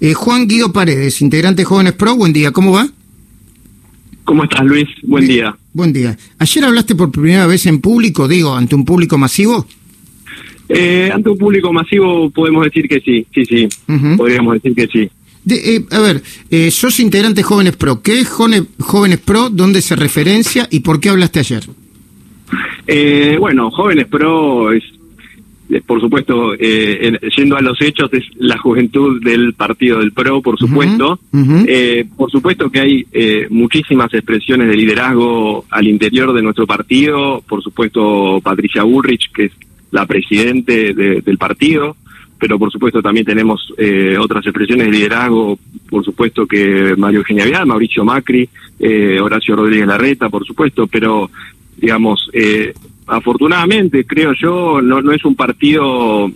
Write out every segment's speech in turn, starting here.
Eh, Juan Guido Paredes, integrante de Jóvenes Pro, buen día, ¿cómo va? ¿Cómo estás, Luis? Buen día. Buen día. Ayer hablaste por primera vez en público, digo, ante un público masivo. Eh, ante un público masivo podemos decir que sí, sí, sí, podríamos decir que sí. Eh, a ver, eh, sos integrante de Jóvenes Pro. ¿Qué es Jóvenes Pro? ¿Dónde se referencia y por qué hablaste ayer? Eh, bueno, Jóvenes Pro es, por supuesto, yendo a los hechos, es la juventud del partido del Pro, por supuesto. por supuesto que hay muchísimas expresiones de liderazgo al interior de nuestro partido. Por supuesto, Patricia Bullrich, que es la presidente del partido pero por supuesto también tenemos eh, otras expresiones de liderazgo, por supuesto que Mario Eugenia Vial, Mauricio Macri, eh, Horacio Rodríguez Larreta, por supuesto, pero digamos, eh, afortunadamente creo yo, no, no es un partido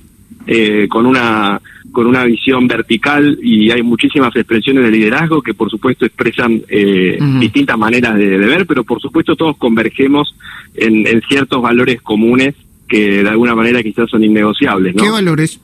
con una con una visión vertical y hay muchísimas expresiones de liderazgo que por supuesto expresan distintas maneras de, ver, pero por supuesto todos convergemos en, en, ciertos valores comunes que de alguna manera quizás son innegociables. ¿no? ¿Qué valores?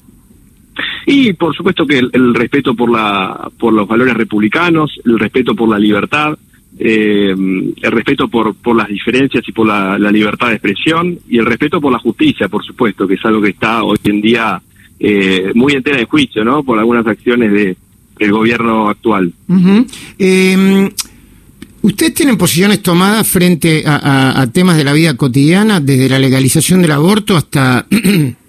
Y por supuesto que el, respeto por, la, por los valores republicanos, el respeto por la libertad, eh, el respeto por, por las diferencias y por la, libertad de expresión y el respeto por la justicia, por supuesto, que es algo que está hoy en día eh, muy entera de juicio, ¿no? Por algunas acciones de, del gobierno actual. Eh, ¿Ustedes tienen posiciones tomadas frente a, temas de la vida cotidiana, desde la legalización del aborto hasta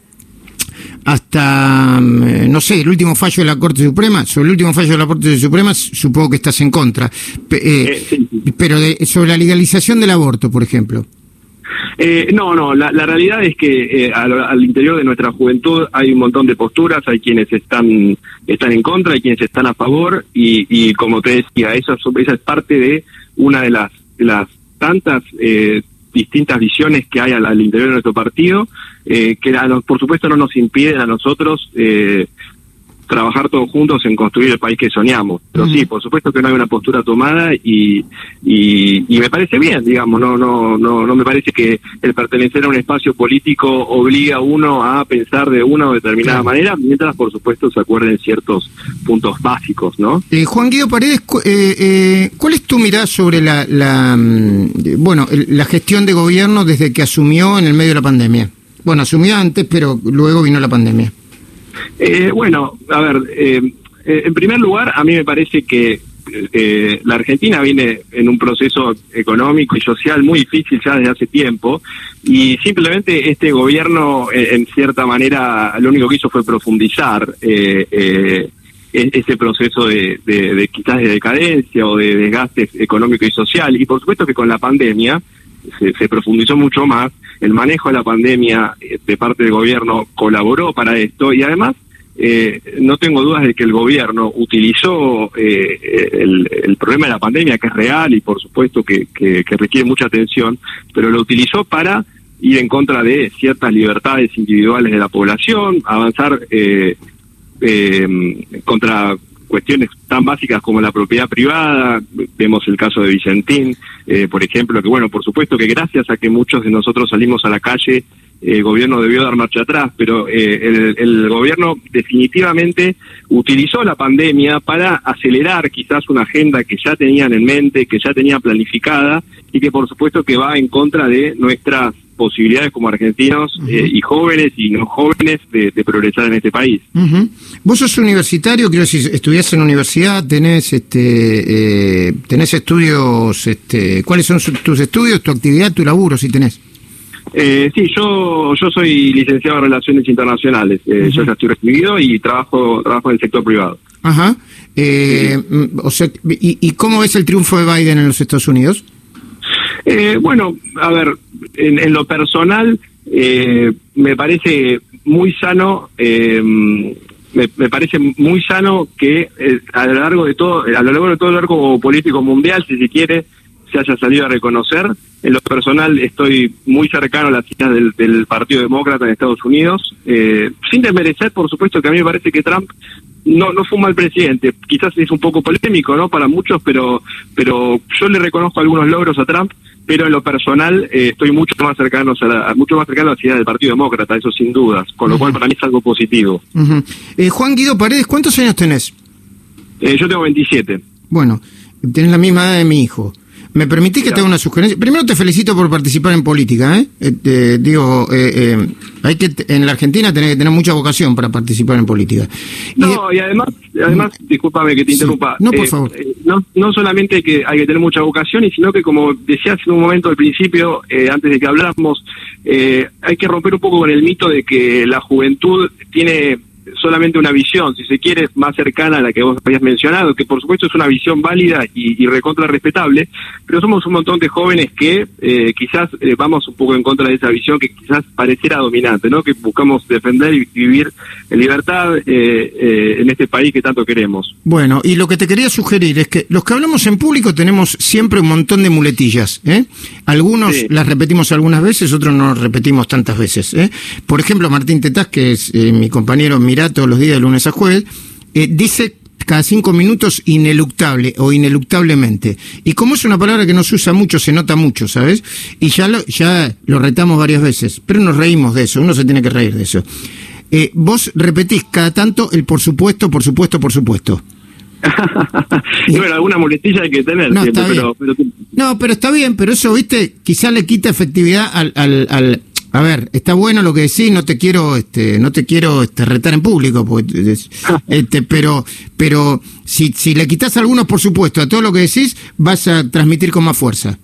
hasta, mm, no sé, el último fallo de la Corte Suprema, sobre el último fallo de la Corte Suprema supongo que estás en contra, eh, eh, pero sobre la legalización del aborto, por ejemplo. Eh, no, no, la, realidad es que al, interior de nuestra juventud hay un montón de posturas, hay quienes están están en contra, hay quienes están a favor y, como te decía, esa, esa es parte de una de las, las tantas distintas visiones que hay al, interior de nuestro partido, eh, que por supuesto no nos impiden a nosotros eh, trabajar todos juntos en construir el país que soñamos. Pero sí, por supuesto que no hay una postura tomada y, y, me parece bien, digamos, no, no, no, no me parece que el pertenecer a un espacio político obliga a uno a pensar de una o determinada manera, mientras por supuesto se acuerden ciertos puntos básicos, ¿no? Eh, Juan Guido Paredes, eh, eh, ¿cuál es tu mirada sobre la, la, mm, bueno, la gestión de gobierno desde que asumió en el medio de la pandemia? Bueno, asumió antes, pero luego vino la pandemia. Eh, bueno, a ver, eh, eh, en primer lugar, a mí me parece que la Argentina viene en un proceso económico y social muy difícil ya desde hace tiempo y simplemente este gobierno, en cierta manera, lo único que hizo fue profundizar e-, ese proceso de, de, quizás de decadencia o de desgaste económico y social. Y por supuesto que con la pandemia se, se, profundizó mucho más. El manejo de la pandemia de parte del gobierno colaboró para esto y además eh, no tengo dudas de que el gobierno utilizó eh, el, problema de la pandemia, que es real y por supuesto que, requiere mucha atención, pero lo utilizó para ir en contra de ciertas libertades individuales de la población, avanzar eh, contra cuestiones tan básicas como la propiedad privada, vemos el caso de Vicentín, por ejemplo, que bueno, por supuesto que gracias a que muchos de nosotros salimos a la calle el gobierno debió dar marcha atrás, pero eh, el, gobierno definitivamente utilizó la pandemia para acelerar quizás una agenda que ya tenían en mente, que ya tenía planificada y que por supuesto que va en contra de nuestras posibilidades como argentinos eh, y jóvenes y no jóvenes de, progresar en este país. Vos sos universitario, quiero decir, estudiás en universidad, tenés este, eh, tenés estudios, este, ¿cuáles son tus estudios, tu actividad, tu laburo, si tenés? Eh, sí, yo yo soy licenciado en Relaciones Internacionales. Eh, Yo ya estoy recibido y trabajo trabajo en el sector privado. Ajá. Eh, o sea, ¿y, cómo es el triunfo de Biden en los Estados Unidos? Eh, bueno, a ver, en, lo personal eh, me parece muy sano. Me, me, parece muy sano que a lo largo de todo a lo largo de todo el arco político mundial, si se quiere, se haya salido a reconocer. En lo personal estoy muy cercano a las ideas del, Partido Demócrata en Estados Unidos, eh, sin desmerecer, por supuesto, que a mí me parece que Trump no, no fue un mal presidente. Quizás es un poco polémico, ¿no? Para muchos, pero, pero yo le reconozco algunos logros a Trump, pero en lo personal eh, estoy mucho más cercano a mucho más cercano a las ideas del Partido Demócrata, eso sin dudas, con lo cual para mí es algo positivo. eh, Juan Guido Paredes, ¿cuántos años tenés? Eh, yo tengo 27. Bueno, tenés la misma edad de mi hijo. ¿Me permitís que te haga una sugerencia? Primero te felicito por participar en política, ¿eh? Este, digo, eh, eh, hay que en la Argentina tenés que tener mucha vocación para participar en política. no, y además, además, discúlpame que te interrumpa. No, por favor. no, no solamente que hay que tener mucha vocación, y sino que como decía hace un momento al principio, antes de que habláramos, hay que romper un poco con el mito de que la juventud tiene solamente una visión, si se quiere, más cercana a la que vos habías mencionado, que por supuesto es una visión válida y, y recontra respetable, pero somos un montón de jóvenes que eh, quizás eh, vamos un poco en contra de esa visión que quizás pareciera dominante, ¿no? Que buscamos defender y vivir en libertad eh, en este país que tanto queremos. Bueno, y lo que te quería sugerir es que los que hablamos en público tenemos siempre un montón de muletillas, ¿eh? Algunos las repetimos algunas veces, otros no las repetimos tantas veces, ¿eh? Por ejemplo, Martín Tetaz, que es mi compañero mi todos los días de lunes a jueves, eh, dice cada cinco minutos ineluctable o ineluctablemente. Y como es una palabra que no se usa mucho, se nota mucho, ¿sabes? Y ya lo, ya lo retamos varias veces, pero nos reímos de eso, uno se tiene que reír de eso. Eh, vos repetís cada tanto el por supuesto, por supuesto, por supuesto. bueno, alguna muletilla hay que tener no, pero, No, pero está bien, pero eso, viste, quizá le quita efectividad al, al, a ver, está bueno lo que decís, no te quiero, este, no te quiero este, retar en público, este, pero, pero si, si le quitas algunos, por supuesto, a todo lo que decís, vas a transmitir con más fuerza.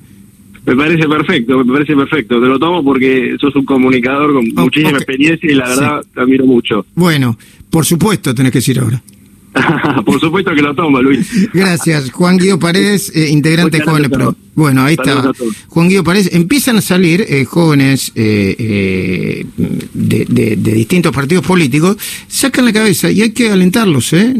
Me parece perfecto, me parece perfecto. Te lo tomo porque sos un comunicador con muchísima experiencia y la verdad te admiro mucho. Bueno, por supuesto tenés que decir ahora. Por supuesto que lo tomo, Luis. Gracias. Juan Guido Paredes, eh, integrante de Jóvenes Pro. Bueno, ahí está. Juan Guido Paredes. Empiezan a salir eh, jóvenes eh, de, de distintos partidos políticos, sacan la cabeza y hay que alentarlos, ¿eh?